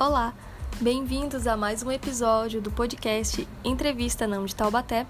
Olá, bem-vindos a mais um episódio do podcast Entrevista Não de Taubaté.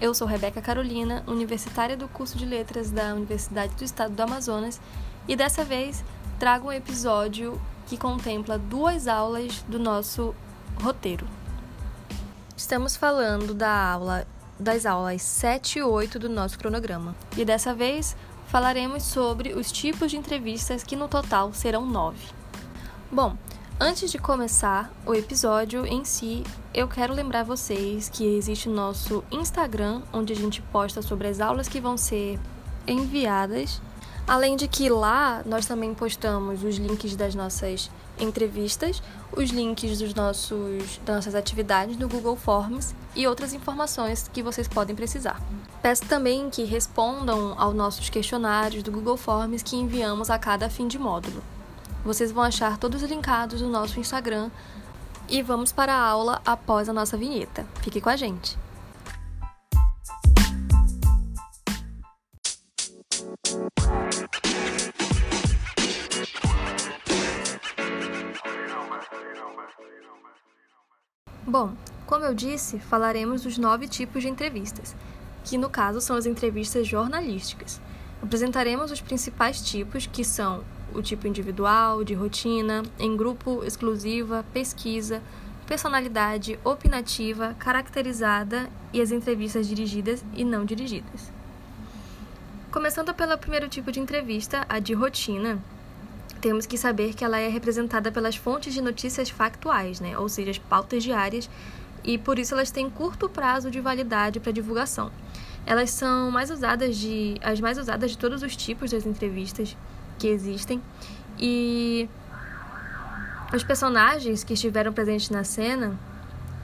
Eu sou Rebeca Carolina, universitária do curso de Letras da Universidade do Estado do Amazonas, e dessa vez trago um episódio que contempla duas aulas do nosso roteiro. Estamos falando da aula das aulas 7 e 8 do nosso cronograma. E dessa vez falaremos sobre os tipos de entrevistas que no total serão nove. Bom, Antes de começar o episódio em si, eu quero lembrar vocês que existe o nosso Instagram, onde a gente posta sobre as aulas que vão ser enviadas. Além de que lá nós também postamos os links das nossas entrevistas, os links dos nossos, das nossas atividades no Google Forms e outras informações que vocês podem precisar. Peço também que respondam aos nossos questionários do Google Forms que enviamos a cada fim de módulo. Vocês vão achar todos linkados no nosso Instagram e vamos para a aula após a nossa vinheta. Fique com a gente! Bom, como eu disse, falaremos dos nove tipos de entrevistas, que no caso são as entrevistas jornalísticas. Apresentaremos os principais tipos, que são o tipo individual, de rotina, em grupo, exclusiva, pesquisa, personalidade, opinativa, caracterizada e as entrevistas dirigidas e não dirigidas. Começando pelo primeiro tipo de entrevista, a de rotina, temos que saber que ela é representada pelas fontes de notícias factuais, né? ou seja, as pautas diárias, e por isso elas têm curto prazo de validade para divulgação. Elas são mais usadas de as mais usadas de todos os tipos das entrevistas que existem. E os personagens que estiveram presentes na cena,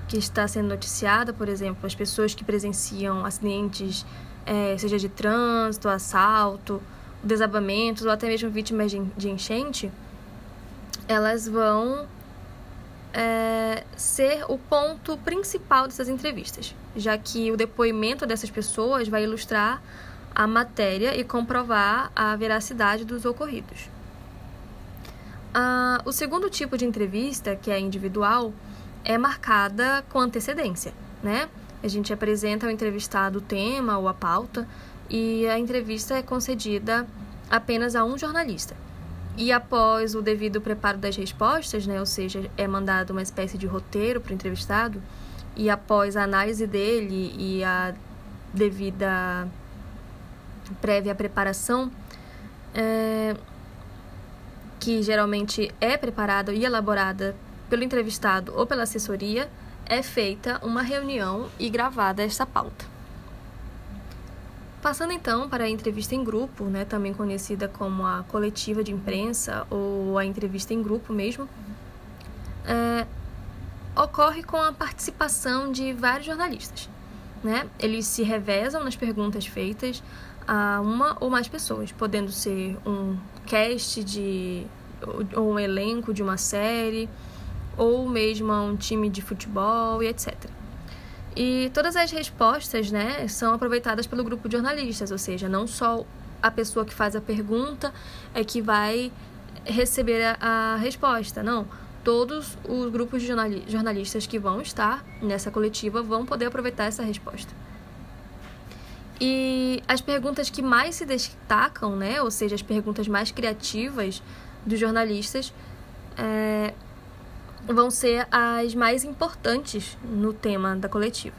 que está sendo noticiada, por exemplo, as pessoas que presenciam acidentes, é, seja de trânsito, assalto, desabamentos ou até mesmo vítimas de, enchente, elas vão é, ser o ponto principal dessas entrevistas, já que o depoimento dessas pessoas vai ilustrar a matéria e comprovar a veracidade dos ocorridos. Ah, o segundo tipo de entrevista, que é individual, é marcada com antecedência, né? A gente apresenta ao entrevistado o tema ou a pauta e a entrevista é concedida apenas a um jornalista. E após o devido preparo das respostas, né, ou seja, é mandado uma espécie de roteiro para o entrevistado, e após a análise dele e a devida prévia preparação, é, que geralmente é preparada e elaborada pelo entrevistado ou pela assessoria, é feita uma reunião e gravada esta pauta. Passando então para a entrevista em grupo, né, também conhecida como a coletiva de imprensa ou a entrevista em grupo mesmo, é, ocorre com a participação de vários jornalistas. Né? Eles se revezam nas perguntas feitas, a uma ou mais pessoas, podendo ser um cast de ou um elenco de uma série ou mesmo um time de futebol e etc. E todas as respostas, né, são aproveitadas pelo grupo de jornalistas, ou seja, não só a pessoa que faz a pergunta é que vai receber a, a resposta, não. Todos os grupos de jornalistas que vão estar nessa coletiva vão poder aproveitar essa resposta. E as perguntas que mais se destacam, né, ou seja, as perguntas mais criativas dos jornalistas, é, vão ser as mais importantes no tema da coletiva.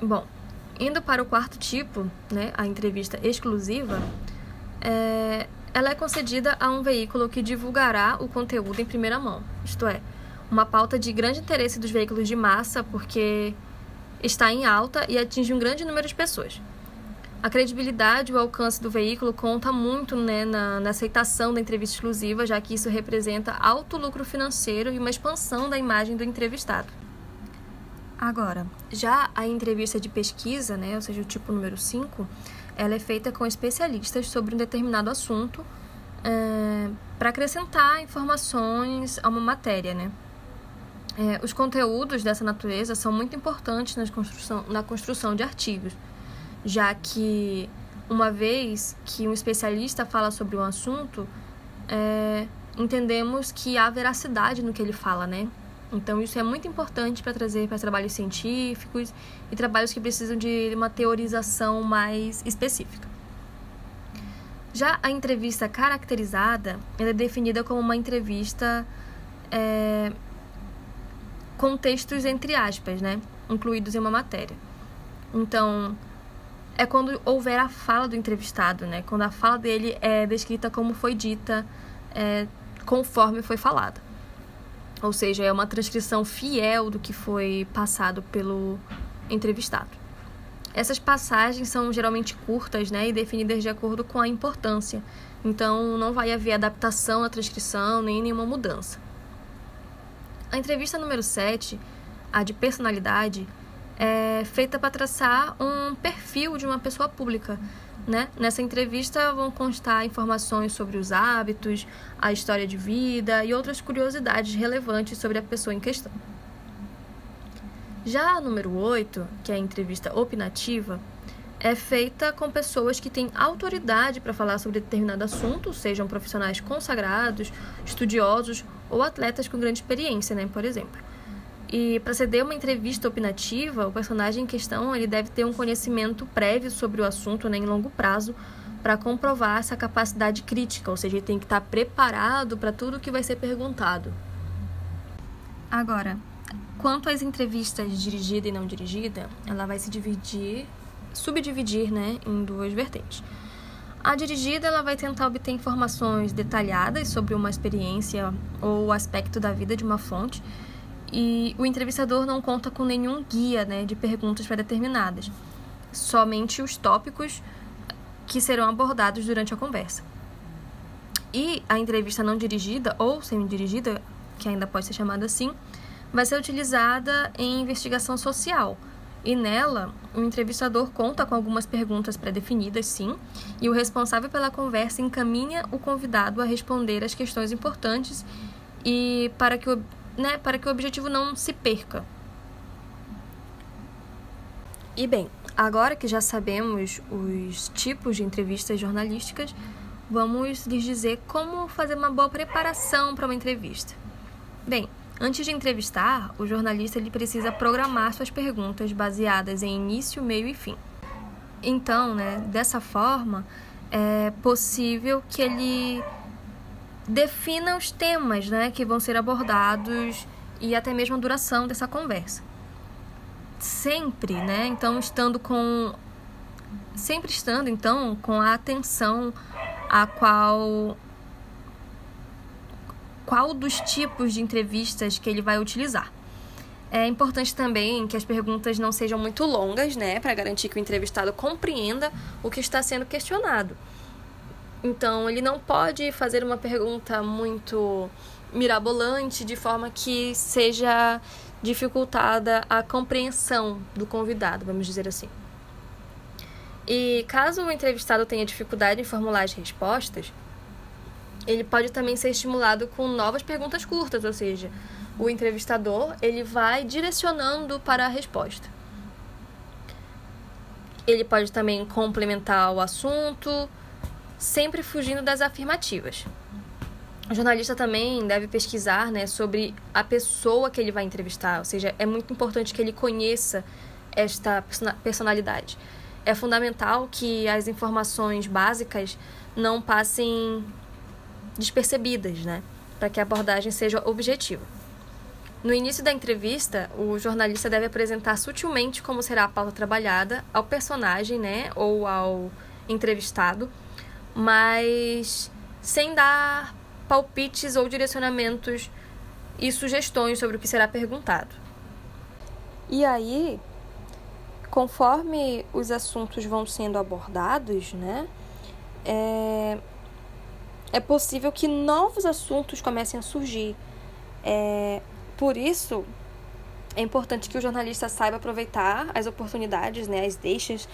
Bom, indo para o quarto tipo, né, a entrevista exclusiva, é, ela é concedida a um veículo que divulgará o conteúdo em primeira mão, isto é, uma pauta de grande interesse dos veículos de massa, porque está em alta e atinge um grande número de pessoas. A credibilidade e o alcance do veículo conta muito né, na, na, aceitação da entrevista exclusiva, já que isso representa alto lucro financeiro e uma expansão da imagem do entrevistado. Agora, já a entrevista de pesquisa, né, ou seja, o tipo número 5, ela é feita com especialistas sobre um determinado assunto é, para acrescentar informações a uma matéria, né? É, os conteúdos dessa natureza são muito importantes na construção, na construção de artigos, já que uma vez que um especialista fala sobre um assunto, é, entendemos que há veracidade no que ele fala, né? Então, isso é muito importante para trazer para trabalhos científicos e trabalhos que precisam de uma teorização mais específica. Já a entrevista caracterizada é definida como uma entrevista é, com textos entre aspas, né? Incluídos em uma matéria. Então, é quando houver a fala do entrevistado, né? Quando a fala dele é descrita como foi dita, é, conforme foi falada. Ou seja, é uma transcrição fiel do que foi passado pelo entrevistado. Essas passagens são geralmente curtas né, e definidas de acordo com a importância, então não vai haver adaptação na transcrição nem nenhuma mudança. A entrevista número 7, a de personalidade, é feita para traçar um perfil de uma pessoa pública. Né? Nessa entrevista vão constar informações sobre os hábitos, a história de vida e outras curiosidades relevantes sobre a pessoa em questão. Já a número 8, que é a entrevista opinativa, é feita com pessoas que têm autoridade para falar sobre determinado assunto, sejam profissionais consagrados, estudiosos ou atletas com grande experiência, né, por exemplo. E para ceder uma entrevista opinativa, o personagem em questão ele deve ter um conhecimento prévio sobre o assunto né, em longo prazo para comprovar essa capacidade crítica, ou seja, ele tem que estar preparado para tudo que vai ser perguntado. Agora, quanto às entrevistas dirigida e não dirigida, ela vai se dividir, subdividir, né, em duas vertentes. A dirigida ela vai tentar obter informações detalhadas sobre uma experiência ou aspecto da vida de uma fonte e o entrevistador não conta com nenhum guia né, de perguntas pré-determinadas, somente os tópicos que serão abordados durante a conversa. E a entrevista não dirigida ou semi-dirigida, que ainda pode ser chamada assim, vai ser utilizada em investigação social. E nela, o entrevistador conta com algumas perguntas pré-definidas, sim, e o responsável pela conversa encaminha o convidado a responder as questões importantes e para que o né, para que o objetivo não se perca. E bem, agora que já sabemos os tipos de entrevistas jornalísticas, vamos lhes dizer como fazer uma boa preparação para uma entrevista. Bem, antes de entrevistar, o jornalista ele precisa programar suas perguntas baseadas em início, meio e fim. Então, né, dessa forma, é possível que ele defina os temas né, que vão ser abordados e até mesmo a duração dessa conversa. Sempre, né? Então, estando com. Sempre estando, então, com a atenção a qual. Qual dos tipos de entrevistas que ele vai utilizar. É importante também que as perguntas não sejam muito longas, né, para garantir que o entrevistado compreenda o que está sendo questionado. Então, ele não pode fazer uma pergunta muito mirabolante de forma que seja dificultada a compreensão do convidado, vamos dizer assim. E caso o entrevistado tenha dificuldade em formular as respostas, ele pode também ser estimulado com novas perguntas curtas, ou seja, o entrevistador ele vai direcionando para a resposta. Ele pode também complementar o assunto, sempre fugindo das afirmativas. O jornalista também deve pesquisar né, sobre a pessoa que ele vai entrevistar, ou seja, é muito importante que ele conheça esta personalidade. É fundamental que as informações básicas não passem despercebidas, né, para que a abordagem seja objetiva. No início da entrevista, o jornalista deve apresentar sutilmente como será a pauta trabalhada ao personagem, né, ou ao entrevistado, mas sem dar palpites ou direcionamentos e sugestões sobre o que será perguntado. E aí, conforme os assuntos vão sendo abordados, né, é, é possível que novos assuntos comecem a surgir. É, por isso, é importante que o jornalista saiba aproveitar as oportunidades, né, as deixas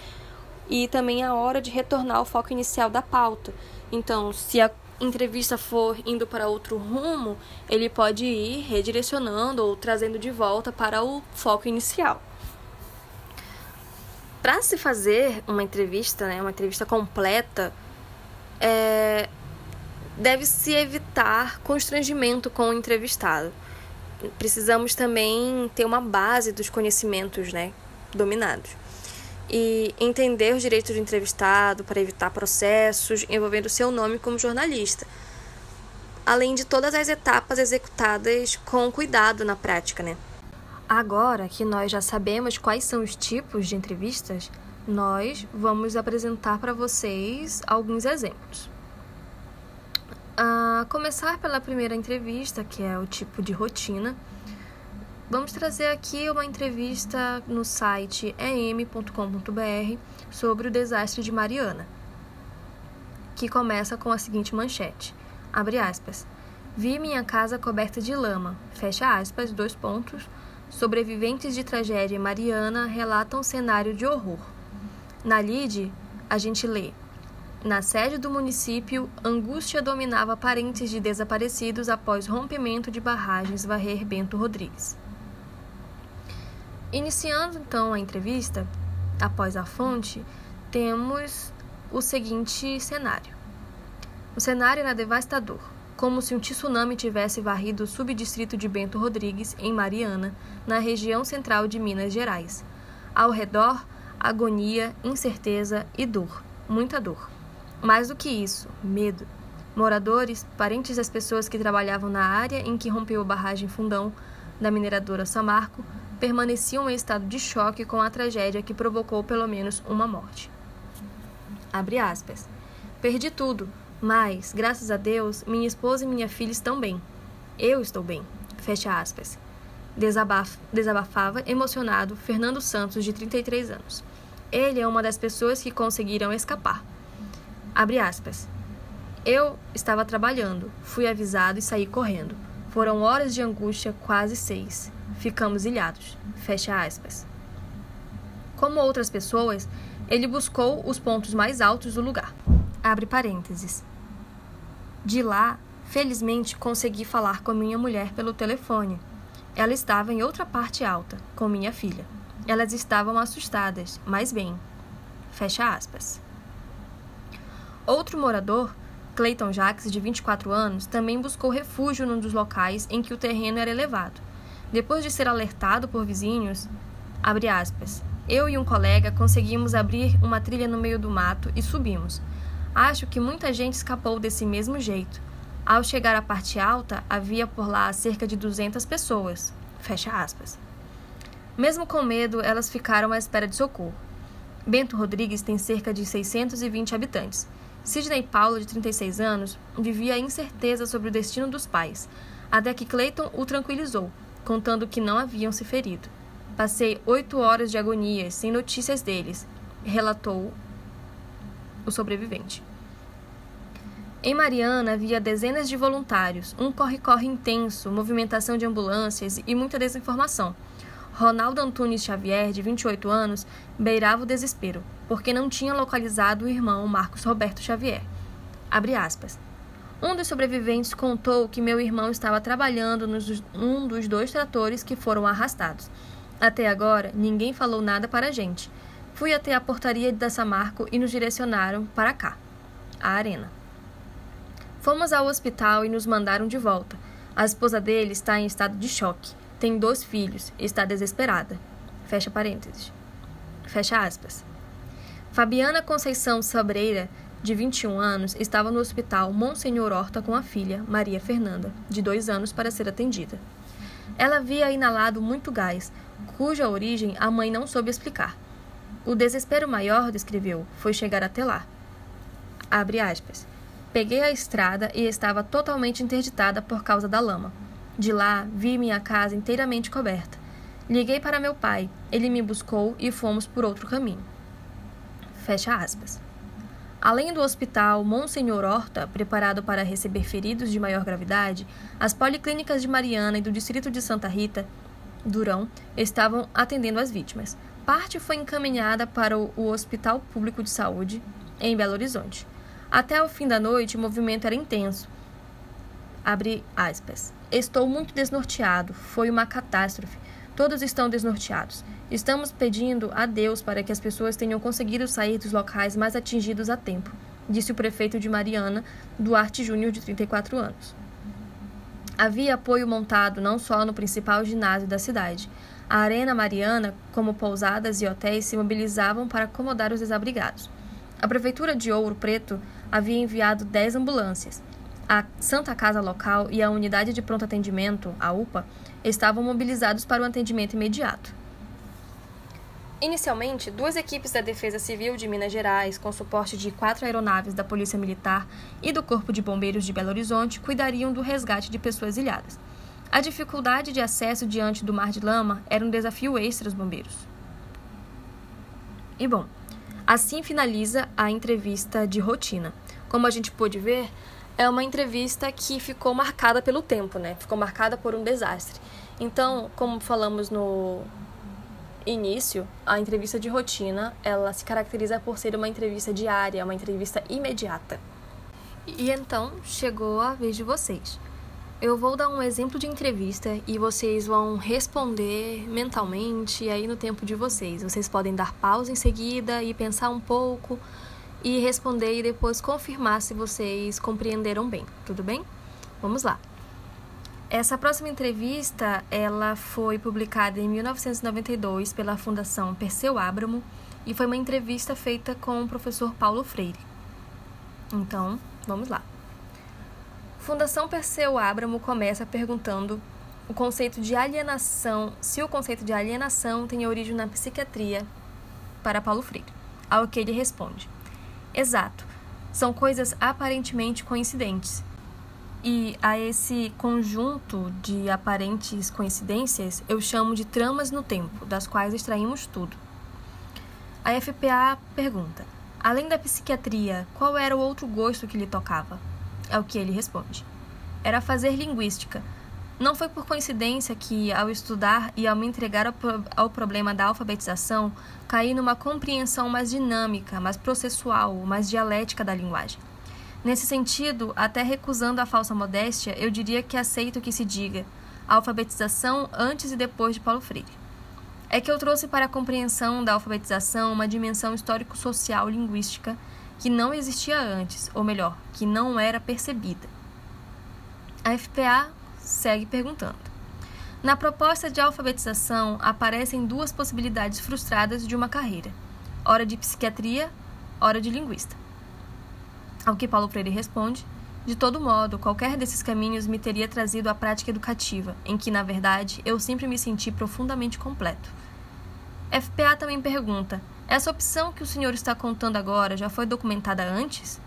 e também a hora de retornar ao foco inicial da pauta. Então, se a entrevista for indo para outro rumo, ele pode ir redirecionando ou trazendo de volta para o foco inicial. Para se fazer uma entrevista, né, uma entrevista completa, é, deve-se evitar constrangimento com o entrevistado. Precisamos também ter uma base dos conhecimentos né, dominados. E entender os direitos do entrevistado para evitar processos envolvendo seu nome como jornalista. Além de todas as etapas executadas com cuidado na prática, né? Agora que nós já sabemos quais são os tipos de entrevistas, nós vamos apresentar para vocês alguns exemplos. A começar pela primeira entrevista, que é o tipo de rotina, vamos trazer aqui uma entrevista no site em.com.br sobre o desastre de Mariana, que começa com a seguinte manchete: abre aspas. Vi minha casa coberta de lama, fecha aspas, dois pontos Sobreviventes de tragédia mariana relatam um cenário de horror. Na lide, a gente lê: Na sede do município, angústia dominava parentes de desaparecidos após rompimento de barragens varrer Bento Rodrigues. Iniciando então a entrevista, após a fonte, temos o seguinte cenário. O cenário era devastador como se um tsunami tivesse varrido o subdistrito de Bento Rodrigues, em Mariana, na região central de Minas Gerais. Ao redor, agonia, incerteza e dor, muita dor. Mais do que isso, medo. Moradores, parentes das pessoas que trabalhavam na área em que rompeu a barragem Fundão da mineradora Samarco, permaneciam em estado de choque com a tragédia que provocou pelo menos uma morte. Abre aspas. Perdi tudo, mas, graças a Deus, minha esposa e minha filha estão bem. Eu estou bem. Fecha aspas. Desabaf desabafava, emocionado, Fernando Santos, de 33 anos. Ele é uma das pessoas que conseguiram escapar. Abre aspas. Eu estava trabalhando, fui avisado e saí correndo. Foram horas de angústia, quase seis. Ficamos ilhados. Fecha aspas. Como outras pessoas, ele buscou os pontos mais altos do lugar. Abre parênteses. De lá, felizmente, consegui falar com minha mulher pelo telefone. Ela estava em outra parte alta, com minha filha. Elas estavam assustadas, mas bem. Fecha aspas. Outro morador, Clayton Jacques, de 24 anos, também buscou refúgio num dos locais em que o terreno era elevado. Depois de ser alertado por vizinhos, aspas, eu e um colega conseguimos abrir uma trilha no meio do mato e subimos. Acho que muita gente escapou desse mesmo jeito. Ao chegar à parte alta, havia por lá cerca de 200 pessoas. Fecha aspas. Mesmo com medo, elas ficaram à espera de socorro. Bento Rodrigues tem cerca de 620 habitantes. Sidney Paulo, de 36 anos, vivia a incerteza sobre o destino dos pais, até que Clayton o tranquilizou, contando que não haviam se ferido. Passei oito horas de agonia, sem notícias deles, relatou o sobrevivente. Em Mariana havia dezenas de voluntários, um corre-corre intenso, movimentação de ambulâncias e muita desinformação. Ronaldo Antunes Xavier, de 28 anos, beirava o desespero, porque não tinha localizado o irmão Marcos Roberto Xavier. Um dos sobreviventes contou que meu irmão estava trabalhando nos um dos dois tratores que foram arrastados. Até agora, ninguém falou nada para a gente. Fui até a portaria da Samarco e nos direcionaram para cá, a arena. Fomos ao hospital e nos mandaram de volta. A esposa dele está em estado de choque. Tem dois filhos está desesperada. Fecha parênteses. Fecha aspas. Fabiana Conceição Sabreira, de 21 anos, estava no hospital Monsenhor Horta com a filha, Maria Fernanda, de dois anos, para ser atendida. Ela havia inalado muito gás, cuja origem a mãe não soube explicar. O desespero maior, descreveu, foi chegar até lá. Abre aspas. Peguei a estrada e estava totalmente interditada por causa da lama. De lá, vi minha casa inteiramente coberta. Liguei para meu pai, ele me buscou e fomos por outro caminho. Fecha aspas. Além do hospital Monsenhor Horta, preparado para receber feridos de maior gravidade, as policlínicas de Mariana e do distrito de Santa Rita, Durão, estavam atendendo as vítimas. Parte foi encaminhada para o Hospital Público de Saúde, em Belo Horizonte. Até o fim da noite, o movimento era intenso. Abre aspas. Estou muito desnorteado. Foi uma catástrofe. Todos estão desnorteados. Estamos pedindo a Deus para que as pessoas tenham conseguido sair dos locais mais atingidos a tempo, disse o prefeito de Mariana, Duarte Júnior, de 34 anos. Havia apoio montado não só no principal ginásio da cidade. A Arena Mariana, como pousadas e hotéis, se mobilizavam para acomodar os desabrigados. A Prefeitura de Ouro Preto havia enviado 10 ambulâncias. A Santa Casa Local e a Unidade de Pronto Atendimento, a UPA, estavam mobilizados para o atendimento imediato. Inicialmente, duas equipes da Defesa Civil de Minas Gerais, com suporte de quatro aeronaves da Polícia Militar e do Corpo de Bombeiros de Belo Horizonte, cuidariam do resgate de pessoas ilhadas. A dificuldade de acesso diante do mar de lama era um desafio extra aos bombeiros. E bom, assim finaliza a entrevista de rotina. Como a gente pôde ver, é uma entrevista que ficou marcada pelo tempo, né? Ficou marcada por um desastre. Então, como falamos no início, a entrevista de rotina, ela se caracteriza por ser uma entrevista diária, uma entrevista imediata. E então, chegou a vez de vocês. Eu vou dar um exemplo de entrevista e vocês vão responder mentalmente aí no tempo de vocês. Vocês podem dar pausa em seguida e pensar um pouco e responder e depois confirmar se vocês compreenderam bem, tudo bem? Vamos lá. Essa próxima entrevista, ela foi publicada em 1992 pela Fundação Perseu Abramo e foi uma entrevista feita com o professor Paulo Freire. Então, vamos lá. Fundação Perseu Abramo começa perguntando o conceito de alienação, se o conceito de alienação tem origem na psiquiatria para Paulo Freire. Ao que ele responde: Exato. São coisas aparentemente coincidentes. E a esse conjunto de aparentes coincidências eu chamo de tramas no tempo, das quais extraímos tudo. A FPA pergunta: Além da psiquiatria, qual era o outro gosto que lhe tocava? É o que ele responde: Era fazer linguística não foi por coincidência que, ao estudar e ao me entregar ao, pro ao, problema da alfabetização, caí numa compreensão mais dinâmica, mais processual, mais dialética da linguagem. Nesse sentido, até recusando a falsa modéstia, eu diria que aceito que se diga alfabetização antes e depois de Paulo Freire. É que eu trouxe para a compreensão da alfabetização uma dimensão histórico-social linguística que não existia antes, ou melhor, que não era percebida. A FPA segue perguntando. Na proposta de alfabetização aparecem duas possibilidades frustradas de uma carreira: hora de psiquiatria, hora de linguista. Ao que Paulo Freire responde: De todo modo, qualquer desses caminhos me teria trazido à prática educativa, em que, na verdade, eu sempre me senti profundamente completo. FPA também pergunta: Essa opção que o senhor está contando agora já foi documentada antes?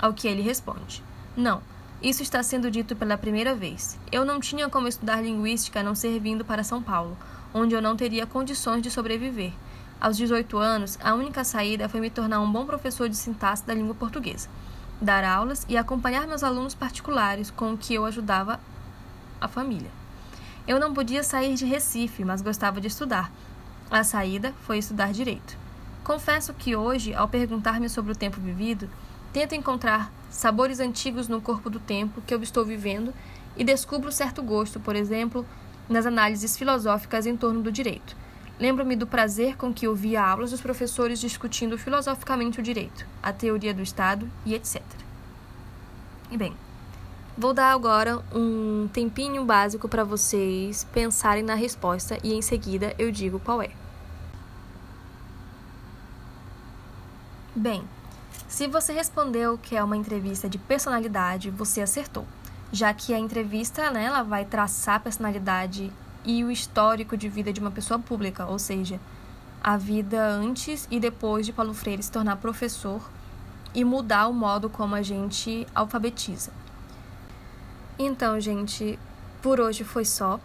Ao que ele responde: Não. Isso está sendo dito pela primeira vez. Eu não tinha como estudar linguística a não ser vindo para São Paulo, onde eu não teria condições de sobreviver. Aos 18 anos, a única saída foi me tornar um bom professor de sintaxe da língua portuguesa, dar aulas e acompanhar meus alunos particulares com o que eu ajudava a família. Eu não podia sair de Recife, mas gostava de estudar. A saída foi estudar direito. Confesso que hoje, ao perguntar-me sobre o tempo vivido, Tento encontrar sabores antigos no corpo do tempo que eu estou vivendo e descubro certo gosto, por exemplo, nas análises filosóficas em torno do direito. Lembro-me do prazer com que ouvia aulas dos professores discutindo filosoficamente o direito, a teoria do Estado e etc. E bem, vou dar agora um tempinho básico para vocês pensarem na resposta e em seguida eu digo qual é. Bem, se você respondeu que é uma entrevista de personalidade, você acertou, já que a entrevista né, ela vai traçar a personalidade e o histórico de vida de uma pessoa pública, ou seja, a vida antes e depois de Paulo Freire se tornar professor e mudar o modo como a gente alfabetiza. Então, gente, por hoje foi só.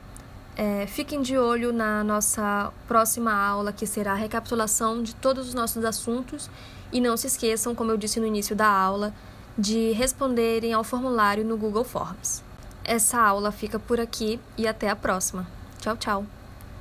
É, fiquem de olho na nossa próxima aula, que será a recapitulação de todos os nossos assuntos. E não se esqueçam, como eu disse no início da aula, de responderem ao formulário no Google Forms. Essa aula fica por aqui e até a próxima. Tchau, tchau!